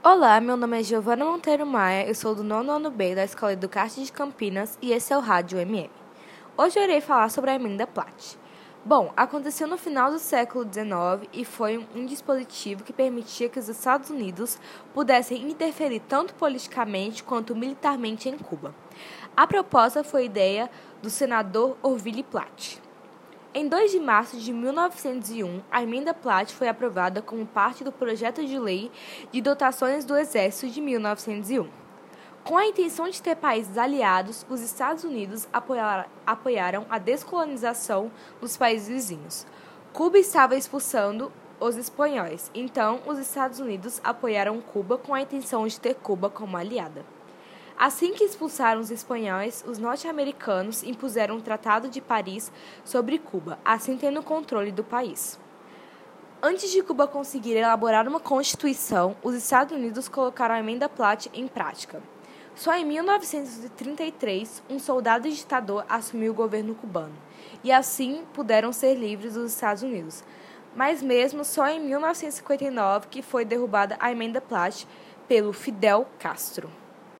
Olá, meu nome é Giovana Monteiro Maia, eu sou do nono ano B da Escola Educarte de Campinas e esse é o Rádio MM. Hoje eu irei falar sobre a emenda Platt. Bom, aconteceu no final do século XIX e foi um dispositivo que permitia que os Estados Unidos pudessem interferir tanto politicamente quanto militarmente em Cuba. A proposta foi ideia do senador Orville Platt. Em 2 de março de 1901, a emenda Platt foi aprovada como parte do projeto de lei de dotações do Exército de 1901. Com a intenção de ter países aliados, os Estados Unidos apoiaram a descolonização dos países vizinhos. Cuba estava expulsando os espanhóis, então os Estados Unidos apoiaram Cuba com a intenção de ter Cuba como aliada. Assim que expulsaram os espanhóis, os norte-americanos impuseram o Tratado de Paris sobre Cuba, assim tendo controle do país. Antes de Cuba conseguir elaborar uma constituição, os Estados Unidos colocaram a emenda Platt em prática. Só em 1933, um soldado ditador assumiu o governo cubano, e assim puderam ser livres os Estados Unidos. Mas mesmo só em 1959 que foi derrubada a emenda Platt pelo Fidel Castro.